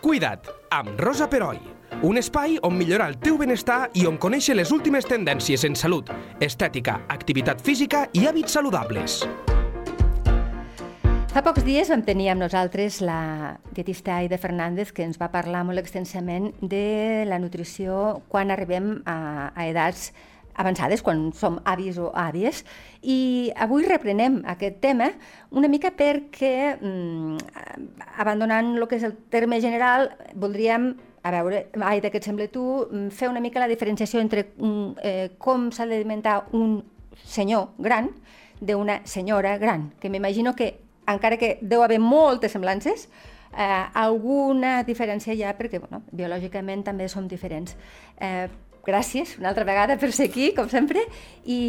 Cuida't, amb Rosa Peroi. Un espai on millorar el teu benestar i on conèixer les últimes tendències en salut, estètica, activitat física i hàbits saludables. Fa pocs dies vam tenir amb nosaltres la dietista Aida Fernández que ens va parlar molt extensament de la nutrició quan arribem a, a edats avançades, quan som avis o àvies. I avui reprenem aquest tema una mica perquè, mm, abandonant el que és el terme general, voldríem a veure, Aida, què et sembla tu, mm, fer una mica la diferenciació entre eh, com s'ha d'alimentar un senyor gran d'una senyora gran, que m'imagino que encara que deu haver moltes semblances, eh, alguna diferència hi ha perquè bueno, biològicament també som diferents. Eh, gràcies una altra vegada per ser aquí, com sempre, i,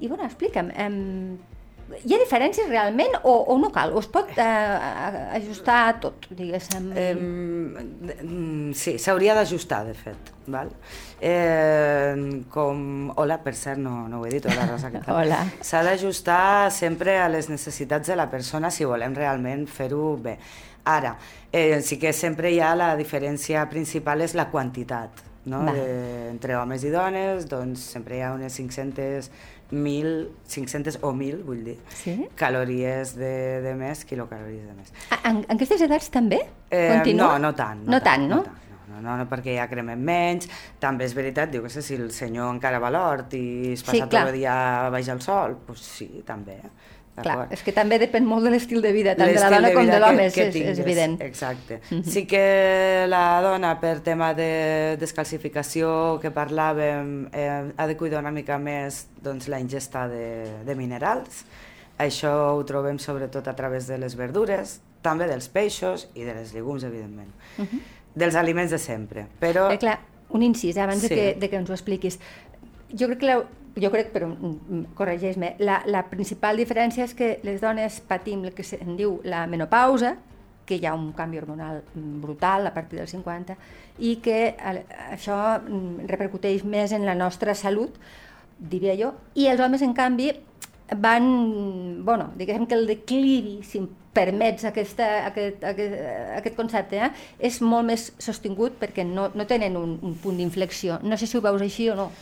i bueno, explica'm, eh, hi ha diferències realment o, o no cal? O es pot eh, ajustar tot, diguéssim? Eh, sí, s'hauria d'ajustar, de fet. Val? Eh, com... Hola, per cert, no, no ho he dit, hola Rosa, què tal? Hola. S'ha d'ajustar sempre a les necessitats de la persona si volem realment fer-ho bé. Ara, eh, sí que sempre hi ha la diferència principal és la quantitat, no? Va. De, entre homes i dones, doncs sempre hi ha unes 500 1.000, 500 o 1.000, vull dir, Sí? calories de, de més, quilocalories de més. Ah, En, en aquestes edats també? Eh, Continua? no, no tant. No tant, no? No, tant, no, no, no, perquè ja cremem menys. També és veritat, diu que sé, si el senyor encara va a l'hort i es passa Sí, clar. tot el dia baix al sol, doncs sí, també. Clar, és que també depèn molt de l'estil de vida, tant de la dona com vida de l'home, és, és, evident. Exacte. Sí que la dona, per tema de descalcificació que parlàvem, eh, ha de cuidar una mica més doncs, la ingesta de, de minerals. Això ho trobem sobretot a través de les verdures, també dels peixos i de les llegums, evidentment. Dels aliments de sempre. Però... Eh, clar, un incís, abans Sí. de, que, de que ens ho expliquis. Jo crec que, la, jo crec, però mm, mm, corregeix-me, la, la principal diferència és que les dones patim el que se'n diu la menopausa, que hi ha un canvi hormonal mm, brutal a partir dels 50, i que eh, això repercuteix més en la nostra salut, diria jo, i els homes, en canvi, van, bueno, diguem que el declivi, si em permets aquesta, aquest, aquest, aquest concepte, eh, és molt més sostingut perquè no, no tenen un, un punt d'inflexió. No sé si ho veus així o no.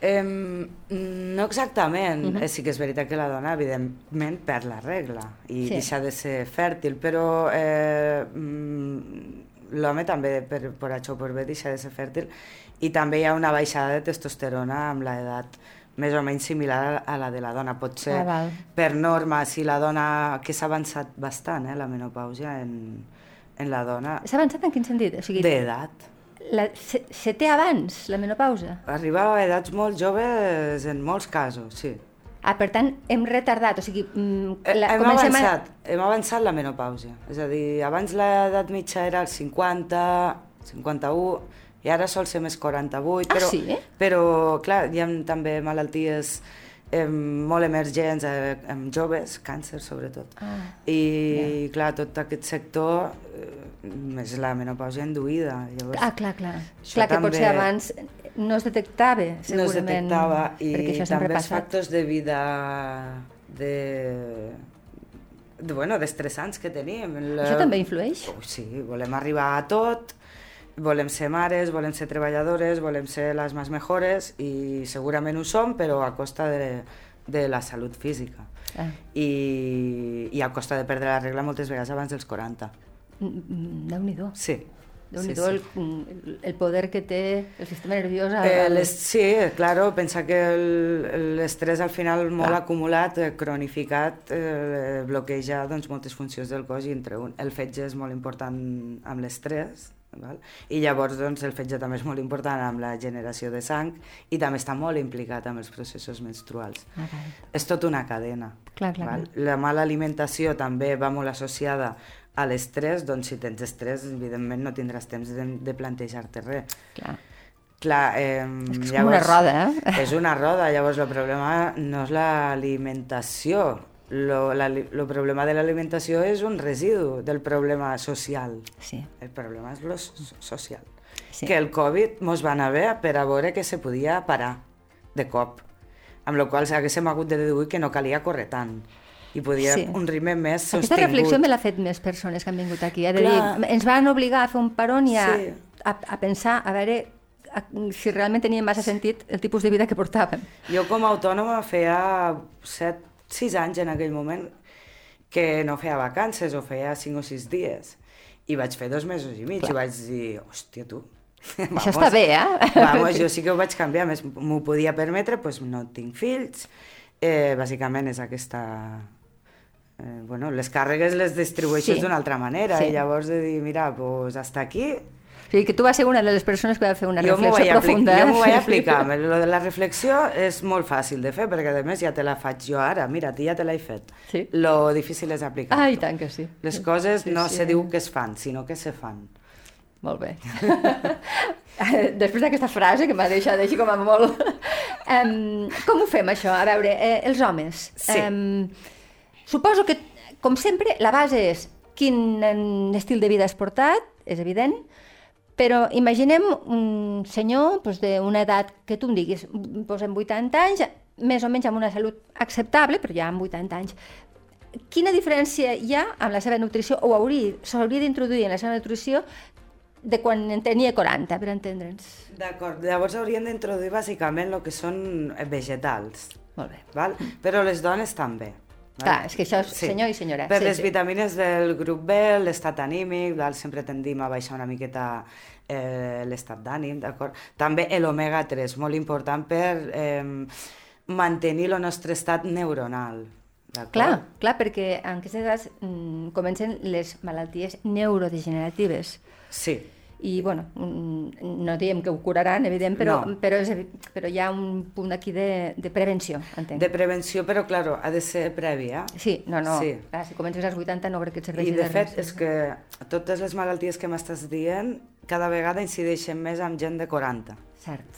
Em, no exactament. Uh -huh. Sí que és veritat que la dona, evidentment, perd la regla i Sí. deixa de ser fèrtil, però eh, mm, l'home també, per, per això o per bé, deixa de ser fèrtil i també hi ha una baixada de testosterona amb l'edat més o menys similar a la de la dona. Pot ser, Ah, val. per norma, si la dona, que s'ha avançat bastant, eh, la menopausa en, en la dona, S'ha avançat en quin sentit? O sigui, d'edat. La, se, se té abans, la menopausa? Arriba a edats molt joves en molts casos, sí. Ah, per tant, hem retardat, o sigui, mm, Eh, la, hem avançat, hem avançat la menopausa. És a dir, abans l'edat mitja era els 50, 51, i ara sol ser més 48. Ah, Però, sí? Però, clar, hi ha també malalties eh, molt emergents eh, en joves, càncer sobretot. Ah, I, clar, tot aquest sector eh, és la menopausa induïda. Llavors, Ah, clar, clar. Clar que també- potser abans no es detectava, no es segurament. detectava i també els factors de vida de, de bueno, d'estressants que tenim. La... Això també influeix? Oh, sí, volem arribar a tot, volem ser mares, volem ser treballadores, volem ser les més mejores i segurament ho som, però a costa de, de la salut física. Ah. I, I a costa de perdre la regla moltes vegades abans dels 40. Mm, mm, Déu-n'hi-do. Sí. Déu-n'hi-do el, el, el poder que té el sistema nerviós. al- Eh, les, sí, claro, pensa que el- l'estrès al final molt Clar. acumulat, eh, cronificat, eh, bloqueja doncs, moltes funcions del cos i entre un, el fetge és molt important amb l'estrès, val? i llavors doncs, el fetge també és molt important amb la generació de sang i també està molt implicat amb els processos menstruals. Val. És tot una cadena. Clar, clar, val? La mala alimentació també va molt associada a l'estrès, doncs si tens estrès, evidentment no tindràs temps de, de plantejar-te res. clar. Clar, eh, És que és com una roda, eh? És una roda, llavors el problema no és l'alimentació, lo, la, lo problema de l'alimentació és un residu del problema social. Sí. El problema és lo so- social. Sí. Que el Covid mos va anar bé per a veure que se podia parar de cop, amb la qual cosa haguéssim hagut de deduir que no calia córrer tant. i podia Sí. un ritme més Aquesta sostingut. reflexió me l'ha fet més persones que han vingut aquí. Eh? De Clar. dir, ens van obligar a fer un peron i a, Sí. a, a pensar, a veure a, si realment tenia massa sentit el tipus de vida que portàvem. Jo com a autònoma feia 7, 6 anys en aquell moment que no feia vacances o feia 5 o 6 dies. I vaig fer dos mesos i mig Clar. i vaig dir, hòstia, tu... Això està bé, eh? Vamos, jo sí que ho vaig canviar, més m'ho podia permetre, doncs no tinc fills, eh, bàsicament és aquesta... Eh, bueno, les càrregues les distribueixes Sí. d'una altra manera Sí. i llavors de dir, mira, doncs hasta aquí O sigui, que tu vas ser una de les persones que va fer una jo reflexió profunda. jo m'ho vaig eh? aplicar. Lo de la reflexió és molt fàcil de fer, perquè a més ja te la faig jo ara. Mira, tu ja te l'he fet. Sí. Lo difícil és aplicar. Ah, i tant que sí. Les coses Sí, no sí. se diu que es fan, sinó que se fan. Molt bé. Després d'aquesta frase que m'ha deixat així com a molt... Um, com ho fem, això? A veure, eh, els homes. Sí. Em, suposo que, com sempre, la base és quin estil de vida has portat, és evident, però imaginem un senyor doncs, d'una edat que tu em diguis, posem 80 anys, més o menys amb una salut acceptable, però ja amb 80 anys. Quina diferència hi ha amb la seva nutrició, o hauria, s'hauria d'introduir en la seva nutrició de quan en tenia 40, per entendre'ns? D'acord, llavors hauríem d'introduir bàsicament el que són eh, vegetals, Molt bé. val? però les dones també. Val? Clar, és que això és senyor i senyora, Per sí, les sí. vitamines del grup B, l'estat anímic, val? sempre tendim a baixar una miqueta eh, l'estat d'ànim, d'acord? També l'omega 3, molt important per eh, mantenir el nostre estat neuronal. Clar, clar, perquè en aquestes edats mm, comencen les malalties neurodegeneratives. Sí, I, bueno, mm, no diem que ho curaran, evident, però, No. però, és, però hi ha un punt aquí de, de prevenció, entenc. de prevenció, però, claro, ha de ser prèvia. Sí, no, no, Sí. clar, si comences als 80 no crec que et serveixi I de fet res. és que totes les malalties que m'estàs dient cada vegada incideixen més amb gent de 40. Cert.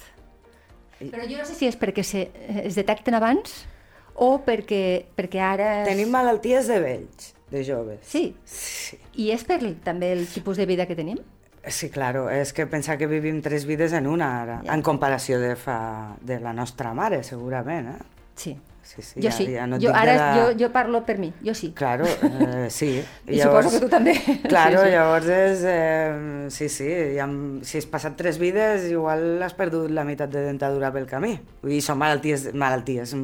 I- Però jo no sé si és perquè se, es detecten abans o perquè, perquè ara... es- Tenim malalties de vells, de joves. Sí, Sí, i és per també el tipus de vida que tenim? Sí claro, és que pensar que vivim tres vides en una ara, Ja. en comparació de, fa, de la nostra mare, segurament, eh? Sí. Sí, sí, jo ja, sí, ja no jo, ara la... jo, jo parlo per mi, jo sí. Claro, eh, sí. I suposo que tu també. Claro, Sí, sí. llavors és... Eh, sí, sí, ja, si has passat tres vides, igual has perdut la meitat de dentadura pel camí. Vull dir, són malalties, malalties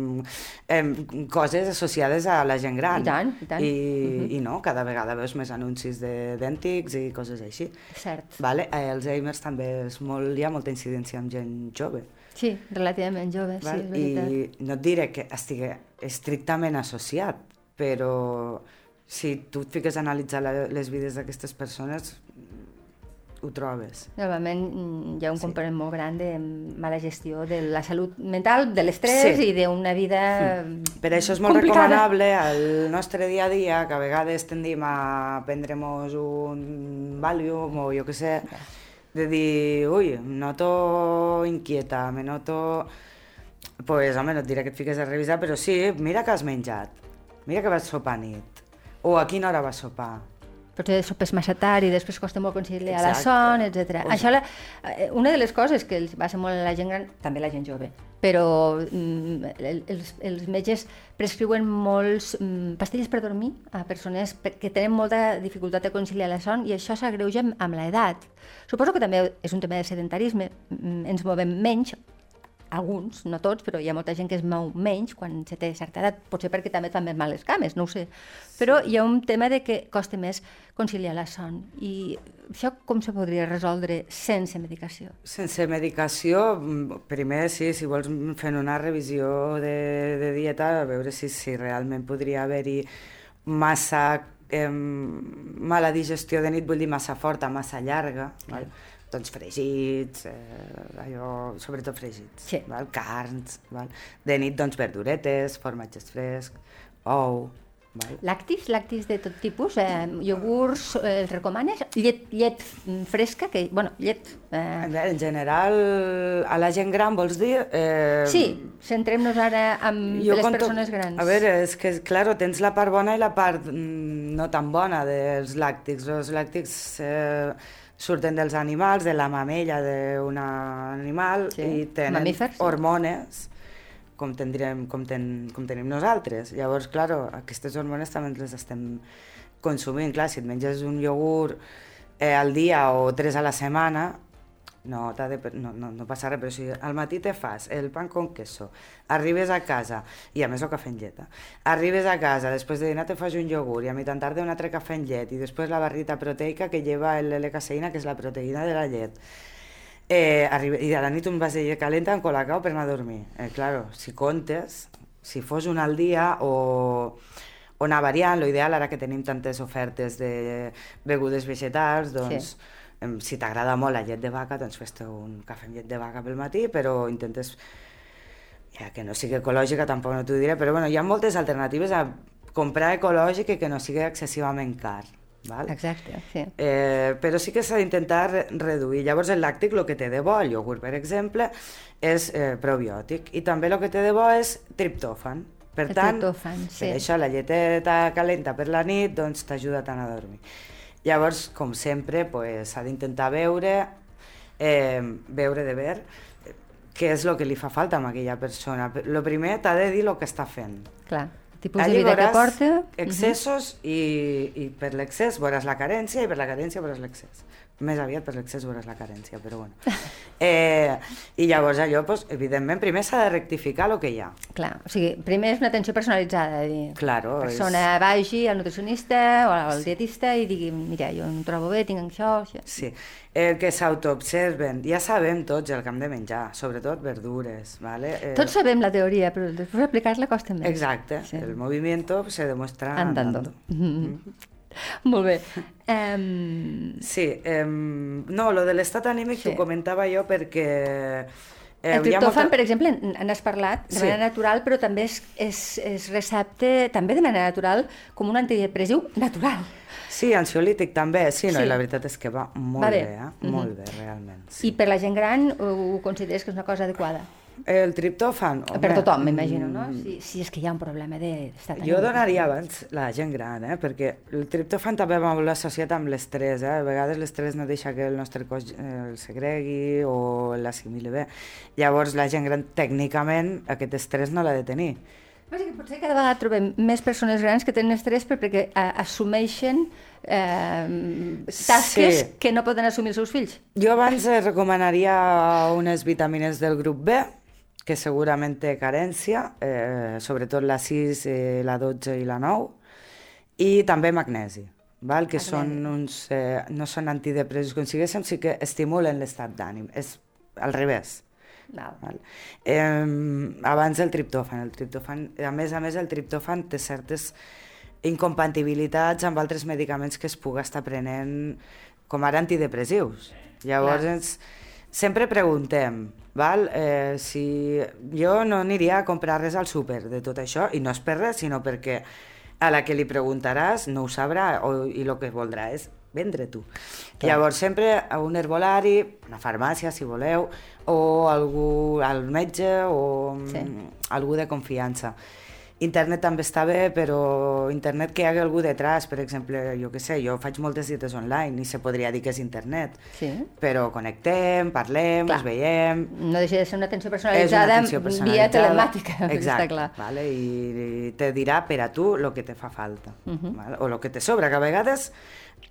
eh, coses associades a la gent gran. I tant, i tant. I, Mhm. i no, cada vegada veus més anuncis de dèntics i coses així. Cert. Vale? Eh, Alzheimer també és molt, hi ha molta incidència amb gent jove. Sí, relativament jove, sí, Val? és veritat. I no et diré que estigui estrictament associat, però si tu et fiques a analitzar la, les vides d'aquestes persones, ho trobes. Normalment mm, hi ha un Sí. component molt gran de mala gestió de la salut mental, de l'estrès Sí. i d'una vida Per això és molt complicada. recomanable al nostre dia a dia, que a vegades tendim a prendre'ns un Valium o jo què sé, de dir, ui, em noto inquieta, me noto... pues, home, no et diré que et fiques a revisar, però sí, mira que has menjat, mira que vas sopar a nit, o a quina hora vas sopar. potser sopes massa tard i després costa molt conciliar la Exacte. son, etc. Això, la, eh, una de les coses que els passa molt a la gent gran, també a la gent jove, però mm, el- els, els metges prescriuen molts mm, pastilles per dormir a persones pe- que tenen molta dificultat de conciliar la son i això s'agreuja amb, amb l'edat. Suposo que també és un tema de sedentarisme, mm, ens movem menys, alguns, no tots, però hi ha molta gent que es mou menys quan se té certa edat, potser perquè també et fan més mal les cames, no ho sé. Però hi ha un tema de que costa més conciliar la son. I això com se podria resoldre sense medicació? Sense medicació, mm, primer sí, si vols fent una revisió de, de dieta, a veure si, si realment podria haver-hi massa eh, mala digestió de nit, vull dir massa forta, massa llarga, val? Doncs fregits, eh, allò, sobretot fregits, Sí. val? carns, val? de nit doncs verduretes, formatges frescs, ou, val? Lactis, lactis de tot tipus, eh, iogurts, eh, els recomanes? Llet, llet fresca, que, bueno, llet... Eh, En general, a la gent gran vols dir? Eh, sí, centrem-nos ara amb Jo les conto- persones grans. A veure, és que, claro, tens la part bona i la part mm, no tan bona dels làctics. Els làctics eh, surten dels animals, de la mamella d'un animal, Sí, i tenen mamífers, sí. hormones com, tindrem, com, ten, com tenim nosaltres. Llavors, clar, aquestes hormones també les estem consumint. Clar, si et menges un iogurt eh, al dia o tres a la setmana, no, de, no, no, no passa res, però si al matí te fas el pan con queso, arribes a casa, i a més el cafè en llet, eh? arribes a casa, després de dinar te fas un iogurt, i a mitjan tarda un altre cafè en llet, i després la barrita proteica que lleva l'L-caseïna, que és la proteïna de la llet. Eh, arriba, I a la nit un vas de llet calenta amb colacao per anar a dormir. Eh, claro, si comptes, si fos un al dia o, o anar variant, lo ideal ara que tenim tantes ofertes de begudes vegetals, doncs... Sí si t'agrada molt la llet de vaca, doncs fes-te un cafè amb llet de vaca pel matí, però intentes ja que no sigui ecològica tampoc no t'ho diré, però bueno, hi ha moltes alternatives a comprar ecològic i que no sigui excessivament car. Val? Exacte, sí. Eh, però sí que s'ha d'intentar reduir. Llavors el làctic, el que té de bo, el iogurt per exemple, és eh, probiòtic i també el que té de bo és triptòfan. Per el tant, triptòfan, sí. per això la lleteta calenta per la nit doncs t'ajuda tant a dormir. Llavors, com sempre, s'ha pues, d'intentar veure, eh, veure de ver, què és el que li fa falta a aquella persona. El primer t'ha de dir el que està fent. Clar, tipus Allí de vida que porta... excessos uh -huh. i, i per l'excés veuràs la carència i per la carència veuràs l'excés més aviat per l'excés veuràs la carència, però bueno. Eh, I llavors allò, doncs, evidentment, primer s'ha de rectificar el que hi ha. Clar, o sigui, primer és una atenció personalitzada, dir, claro, la persona és... vagi al nutricionista o al sí. dietista i digui, mira, jo em trobo bé, tinc això, això. Sí, el que s'autoobserven, ja sabem tots el que hem de menjar, sobretot verdures, ¿vale? Eh... Tots sabem la teoria, però després aplicar-la costa més. Exacte, sí. el moviment se demuestra andando. andando. Mm -hmm. Molt bé. Um... Sí, um, no, lo de l'estat anímic sí. t'ho comentava jo perquè... Eh, el triptòfan, molta... per exemple, n'has parlat de sí. manera natural, però també es, es, es recepta també de manera natural com un antidepressiu natural. Sí, ansiolític també, sí, no, sí. i la veritat és que va molt va bé, bé eh? Mm -hmm. molt bé, realment. Sí. I per la gent gran ho, ho consideres que és una cosa adequada? El triptòfan... Home, per tothom, m'imagino, no? Mm. Si, si és que hi ha un problema d'estat Jo donaria abans la gent gran, eh? perquè el triptòfan també va molt associat amb l'estrès. Eh? A vegades l'estrès no deixa que el nostre cos eh, el segregui o l'assimili bé. Llavors la gent gran, tècnicament, aquest estrès no l'ha de tenir. Però que potser cada vegada trobem més persones grans que tenen estrès perquè eh, assumeixen eh, tasques sí. que no poden assumir els seus fills. Jo abans recomanaria unes vitamines del grup B, que segurament té carència, eh, sobretot la 6, eh, la 12 i la 9, i també magnesi, val? que són uns, eh, no són antidepressius com siguéssim, sí que estimulen l'estat d'ànim, és al revés. Val. Val. Eh, abans el triptòfan, el triptòfan, a més a més el triptòfan té certes incompatibilitats amb altres medicaments que es puga estar prenent com ara antidepressius. Llavors, ens, sempre preguntem, val? Eh, si jo no aniria a comprar res al súper de tot això, i no és per res, sinó perquè a la que li preguntaràs no ho sabrà o, i el que voldrà és vendre tu. Clar. Llavors sempre a un herbolari, una farmàcia si voleu, o algú al metge o sí. algú de confiança. Internet també està bé, però internet que hi hagi algú detrás, per exemple, jo que sé, jo faig moltes dietes online i se podria dir que és internet, sí. però connectem, parlem, clar. ens veiem... No deixa de ser una atenció personalitzada, una atenció personalitzada via telemàtica, Exacte, està clar. Vale? I, te dirà per a tu el que te fa falta, uh -huh. vale? o el que te sobra, que a vegades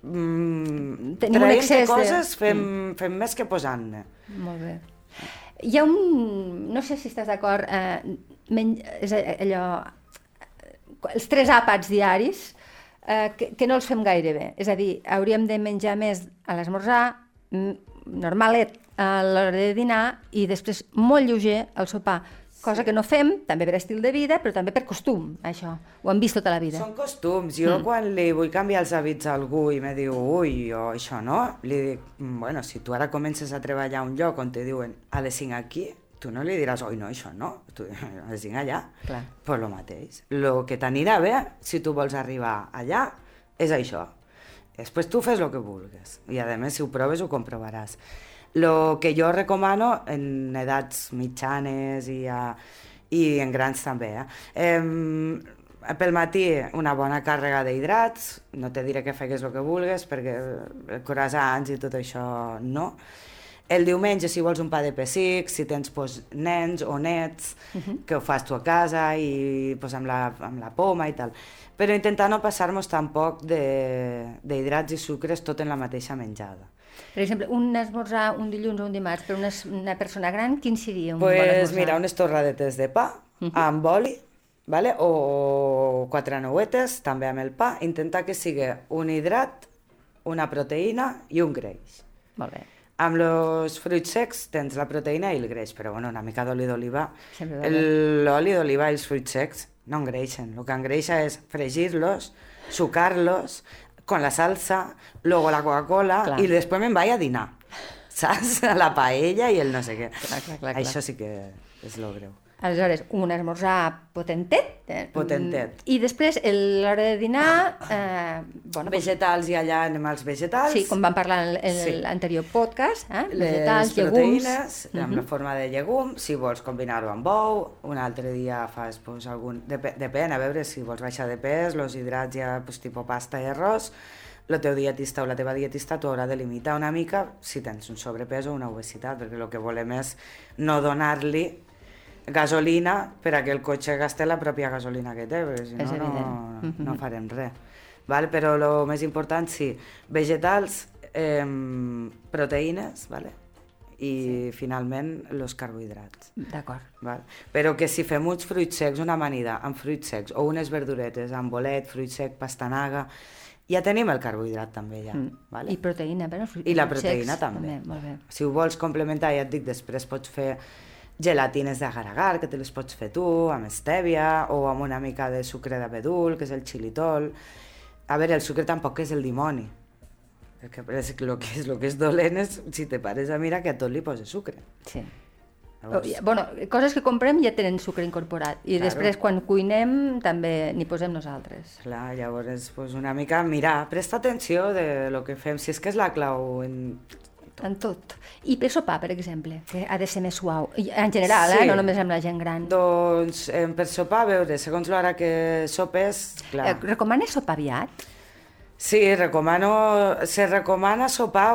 mm, Tenim un excés coses fem, mm. fem més que posant-ne. Molt bé. Hi ha un... No sé si estàs d'acord, eh, men... és allò els tres àpats diaris, eh, que, que no els fem gaire bé. És a dir, hauríem de menjar més a l'esmorzar, normalet a l'hora de dinar i després molt lleuger al sopar. Cosa que no fem, també per estil de vida, però també per costum, això. Ho hem vist tota la vida. Són costums. Jo mm. quan li vull canviar els hàbits a algú i me diu, ui, jo això no, li dic, bueno, si tu ara comences a treballar a un lloc on te diuen a les 5 aquí, tu no li diràs, oi, no, això no, tu has d'anar allà. Clar. Però el mateix. El que t'anirà bé, si tu vols arribar allà, és això. Després tu fes el que vulguis. I a més, si ho proves, ho comprovaràs. El que jo recomano en edats mitjanes i, a, i en grans també, eh? eh pel matí una bona càrrega d'hidrats, no te diré que fegues el que vulguis perquè croissants i tot això no, El diumenge, si vols un pa de pessic, si tens pues, nens o nets, uh -huh. que ho fas tu a casa i pues, amb, la, amb la poma i tal. Però intentar no passar-nos tampoc d'hidrats i sucres tot en la mateixa menjada. Per exemple, un esmorzar un dilluns o un dimarts per una, una persona gran, quin seria un pues, bon esmorzar? mira, unes torradetes de pa uh -huh. amb oli, vale? o quatre nouetes, també amb el pa, intentar que sigui un hidrat, una proteïna i un greix. Molt bé. Amb els fruits secs tens la proteïna i el greix, però bueno, una mica d'oli d'oliva. L'oli d'oliva i els fruits secs no engreixen. El que engreixa és fregir-los, sucar-los, con la salsa, luego la Coca-Cola i després me'n vaig a dinar. Saps? La paella i el no sé què. Clar, clar, clar, clar. Això sí que és lo greu. Aleshores, un esmorzar potentet. Eh? Potentet. I després, l'hora de dinar... Eh, bueno, doncs, Vegetals i allà anem als vegetals. sí, com vam parlar en en Sí. l'anterior podcast, eh? les vegetals, llegums... proteïnes amb Mhm. la forma de llegum, si vols combinar-ho amb ou, un altre dia fas pues, algun... Dep depèn, a veure si vols baixar de pes, els hidrats ja pues, tipus pasta i arròs, el teu dietista o la teva dietista t'ho haurà de limitar una mica si tens un sobrepès o una obesitat, perquè el que volem és no donar-li gasolina per a que el cotxe gaste la pròpia gasolina que té, perquè si no, no, no farem res. Vale? Però el més important, sí, vegetals, eh, proteïnes, vale? i sí. finalment els carbohidrats. D'acord. Val? Però que si fem uns fruits secs, una amanida amb fruits secs, o unes verduretes amb bolet, fruit sec, pastanaga, ja tenim el carbohidrat també ja. Mm. Vale? I proteïna, però... I la secs proteïna també. Molt bé. Si ho vols complementar, ja et dic, després pots fer gelatines d'agar-agar, que te les pots fer tu, amb estèvia, o amb una mica de sucre d'abedul, que és el xilitol. A veure, el sucre tampoc és el dimoni, perquè és que el que és, lo que és dolent és, si te pares a mirar, que a tot li poses sucre. Sí. Llavors, Oh, Bueno, coses que comprem ja tenen sucre incorporat i Claro. després quan cuinem també n'hi posem nosaltres. Clar, llavors, pues, una mica mirar, presta atenció de lo que fem, si és que és la clau en En tot. I per sopar, per exemple, que ha de ser més suau. En general, Sí. eh? no només amb la gent gran. Doncs eh, per sopar, a veure, segons l'hora que sopes, clar. Eh, recomanes sopar aviat? Sí, recomano, se recomana sopar,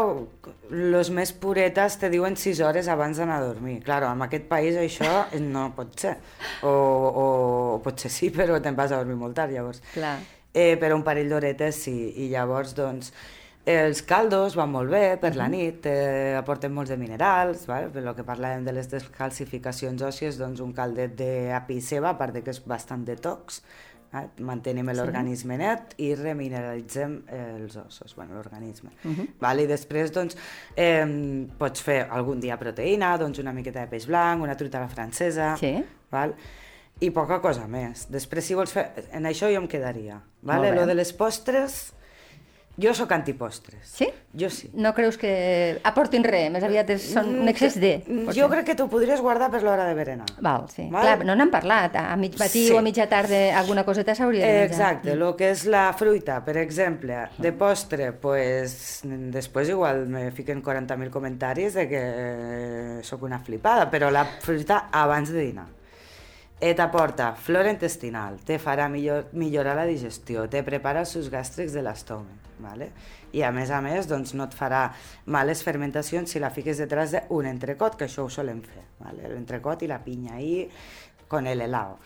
los més puretes te diuen 6 hores abans d'anar a dormir. Claro, en aquest país això no pot ser. O, o, o potser sí, però te'n vas a dormir molt tard, llavors. Clar. Eh, però un parell d'horetes sí, i llavors doncs els caldos van molt bé per la nit, eh, aporten molts de minerals, vale? per lo que parlàvem de les descalcificacions òssies, doncs un caldet d'api ceba, a part de que és bastant detox, eh? mantenim l'organisme net i remineralitzem eh, els ossos, bueno, l'organisme. Uh -huh. vale? I després doncs, eh, pots fer algun dia proteïna, doncs una miqueta de peix blanc, una truita a la francesa, Sí. val? i poca cosa més. Després, si vols fer... En això jo em quedaria. Vale? Lo de les postres, jo sóc antipostres. Sí? Jo sí. No creus que aportin res? Més aviat és, són un excés de... Mm, potser. Jo crec que t'ho podries guardar per l'hora de berenar. Val, sí. Val? Clar, no n'hem parlat. A mig matí Sí. o a mitja tarda alguna coseta s'hauria de menjar. Exacte, el que és la fruita, per exemple, de postre, pues, després igual me fiquen 40.000 comentaris de que eh, sóc una flipada, però la fruita abans de dinar. Eh, t'aporta flora intestinal, te farà millor, millorar la digestió, te prepara els sucs gàstrics de l'estómac, ¿vale? i a més a més doncs, no et farà males fermentacions si la fiques detrás d'un entrecot, que això ho solem fer, ¿vale? l'entrecot i la pinya ahí con el helado,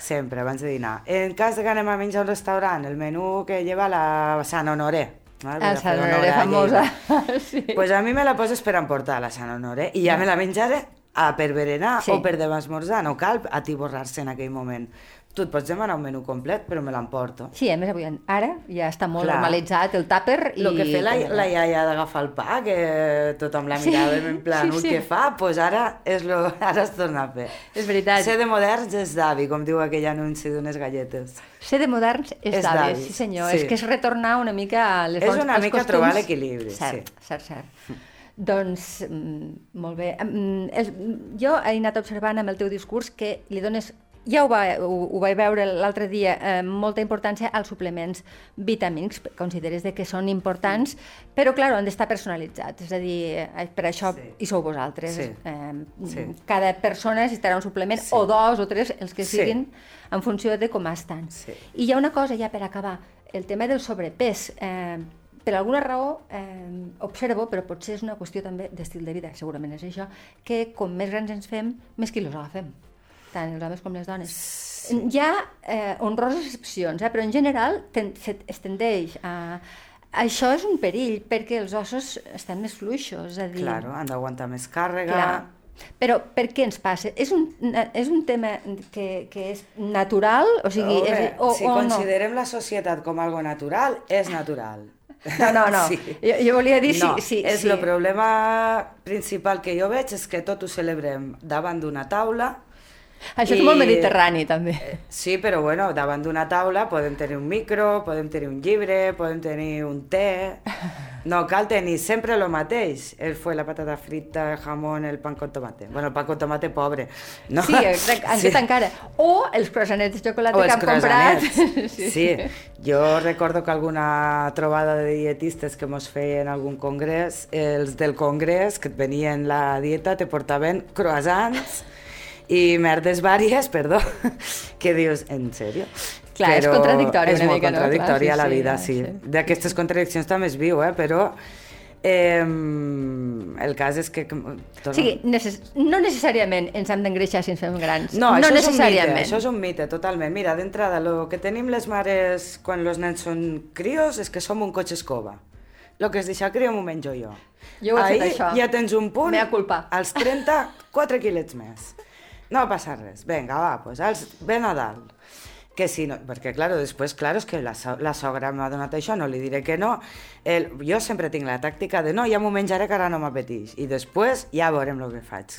sempre abans de dinar. En cas que anem a menjar a un restaurant, el menú que lleva la Sant Honoré, ¿vale? Sant honor Honoré famosa. Sí. Pues a mi me la poses per emportar, la Sant Honoré, i ja me la menjaré a per berenar Sí. o per demà esmorzar, no cal atiborrar-se en aquell moment. Tu et pots demanar un menú complet, però me l'emporto. Sí, a més avui ara ja està molt Clar. normalitzat el tàper i... El que fer la, la iaia d'agafar el pa, que tothom la Sí, mirava en plan, sí, sí, sí. sí. què fa? Doncs pues ara, és lo, ara es torna a fer. És veritat. Ser de moderns és d'avi, com diu aquell anunci d'unes galletes. Ser de moderns és, És d'avis, sí senyor. sí. És que és retornar una mica a les És bons- una mica costums. trobar l'equilibri, Cert, sí. cert, cert. Doncs, mm, molt bé. Jo he anat observant amb el teu discurs que li dones ja ho, va, ho, ho vaig veure l'altre dia, eh, molta importància als suplements vitamínics, consideres de que són importants, però, clar, han d'estar personalitzats, és a dir, eh, per això Sí. hi sou vosaltres. Sí. Eh, Sí. Cada persona necessitarà un suplement, Sí. o dos o tres, els que Sí. siguin, en funció de com estan. Sí. I hi ha una cosa ja per acabar, el tema del sobrepès. Eh, per alguna raó, eh, observo, però potser és una qüestió també d'estil de vida, segurament és això, que com més grans ens fem, més quilos agafem, tant els homes com les dones. Hi ha eh, honroses excepcions, eh, però en general ten, se, es tendeix a... Això és un perill, perquè els ossos estan més fluixos, és a dir... Claro, han d'aguantar més càrrega... Clar. Però per què ens passa? És un, és un tema que, que és natural? O sigui, Home, és, o, si o no? considerem la societat com algo natural, és natural. No, no, no. Sí. Jo, jo volia dir no, sí, sí, és sí. el problema principal que jo veig és que tot ho celebrem davant d'una taula Això és i- molt mediterrani, també. Sí, però bueno, davant d'una taula podem tenir un micro, podem tenir un llibre, podem tenir un té... No cal tenir sempre el mateix. El fue la patata frita, el jamón, el pan con tomate. Bueno, el pan con tomate pobre. No? Sí, exacte, aquest encara. O els croissanets de xocolata O que hem comprat. croissanets. Sí. Jo recordo que alguna trobada de dietistes que mos feien algun congrés, els del congrés que et venien la dieta te portaven croissants i merdes vàries, perdó, que dius, en sèrio? Clar, és contradictori és una molt mica, no? Clar, contradictori sí, a la sí, vida, ja, sí. sí. D'aquestes contradiccions també es viu, eh? però eh, el cas és que... O sigui, necess... no necessàriament ens hem d'engreixar si ens fem grans. No, no això és un mite, necessàriament. això és un mite, totalment. Mira, d'entrada, el que tenim les mares quan els nens són crios és que som un cotxe escova. El que es deixa criar m'ho menjo jo. Jo ho he fet, Ahir això. ja tens un punt, Mea culpa. als 30, 4 quilets més. No passa res. Vinga, va, pues, als, ven a dalt. Que si no, perquè, claro, després, claro, és que la, so- la sogra m'ha donat això, no li diré que no. El, jo sempre tinc la tàctica de no, ja m'ho menjaré que ara no m'apeteix. I després ja veurem el que faig.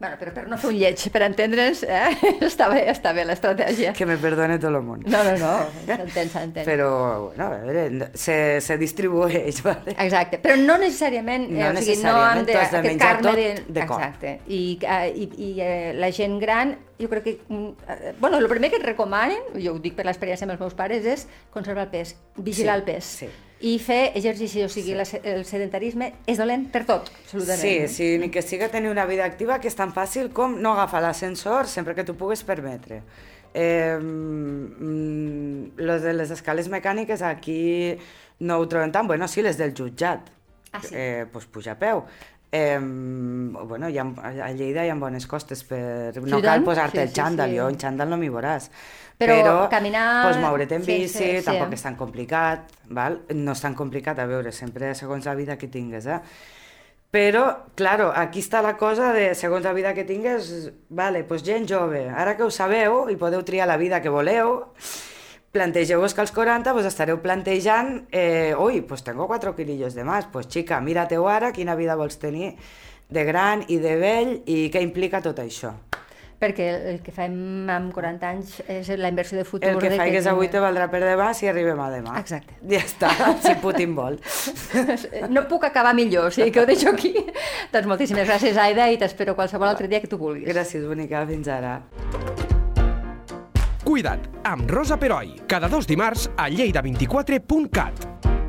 Bueno, però per no fer un lleig, per entendre'ns, eh? està bé, està bé l'estratègia. Que me perdone tot el món. No, no, no, s'entén, s'entén. Però, bueno, a veure, se, se distribueix, ¿vale? Exacte, però no necessàriament, No eh, o sigui, no necessàriament, hem de, de menjar tot de... de cop. Exacte, i, eh, i, i eh, la gent gran, jo crec que... mm, eh, Bueno, el primer que et recomanen, jo ho dic per l'experiència amb els meus pares, és conservar el pes, vigilar Sí, el pes. sí. I fer exercici, o sigui, la, el sedentarisme és dolent per tot, absolutament. Sí, sí, ni que siga tenir una vida activa que és tan fàcil com no agafar l'ascensor sempre que tu pugues permetre. Eh, mm, lo de les escales mecàniques aquí no ho trobem tant, bueno, sí, les del jutjat. Ah, sí? Eh, pues puja a peu. Eh, bueno, ha, a Lleida hi ha bones costes per... No Sí, cal posar-te Sí, el sí, xandall, sí. jo en xandall no m'hi veuràs. Però caminar- Pues, moure't en sí, bici, sí, sí. tampoc és tan complicat, val? no és tan complicat, a veure, sempre segons la vida que tingues, eh? Però, claro, aquí està la cosa de, segons la vida que tingues, vale, pues gent jove, ara que ho sabeu i podeu triar la vida que voleu, plantegeu-vos que als 40 pues, estareu plantejant, eh, ui, pues tengo 4 quilillos de más, pues xica, mira-teu ara quina vida vols tenir de gran i de vell i què implica tot això. Perquè el, el que fem amb 40 anys és la inversió de futur. El que faigues avui te valdrà per demà si arribem a demà. Exacte. Ja està, si Putin vol. No puc acabar millor, o sigui que ho deixo aquí. doncs moltíssimes gràcies, Aida, i t'espero qualsevol altre dia que tu vulguis. Gràcies, bonica, fins ara. Cuida't, amb Rosa Peroi, cada dos dimarts a lleida24.cat.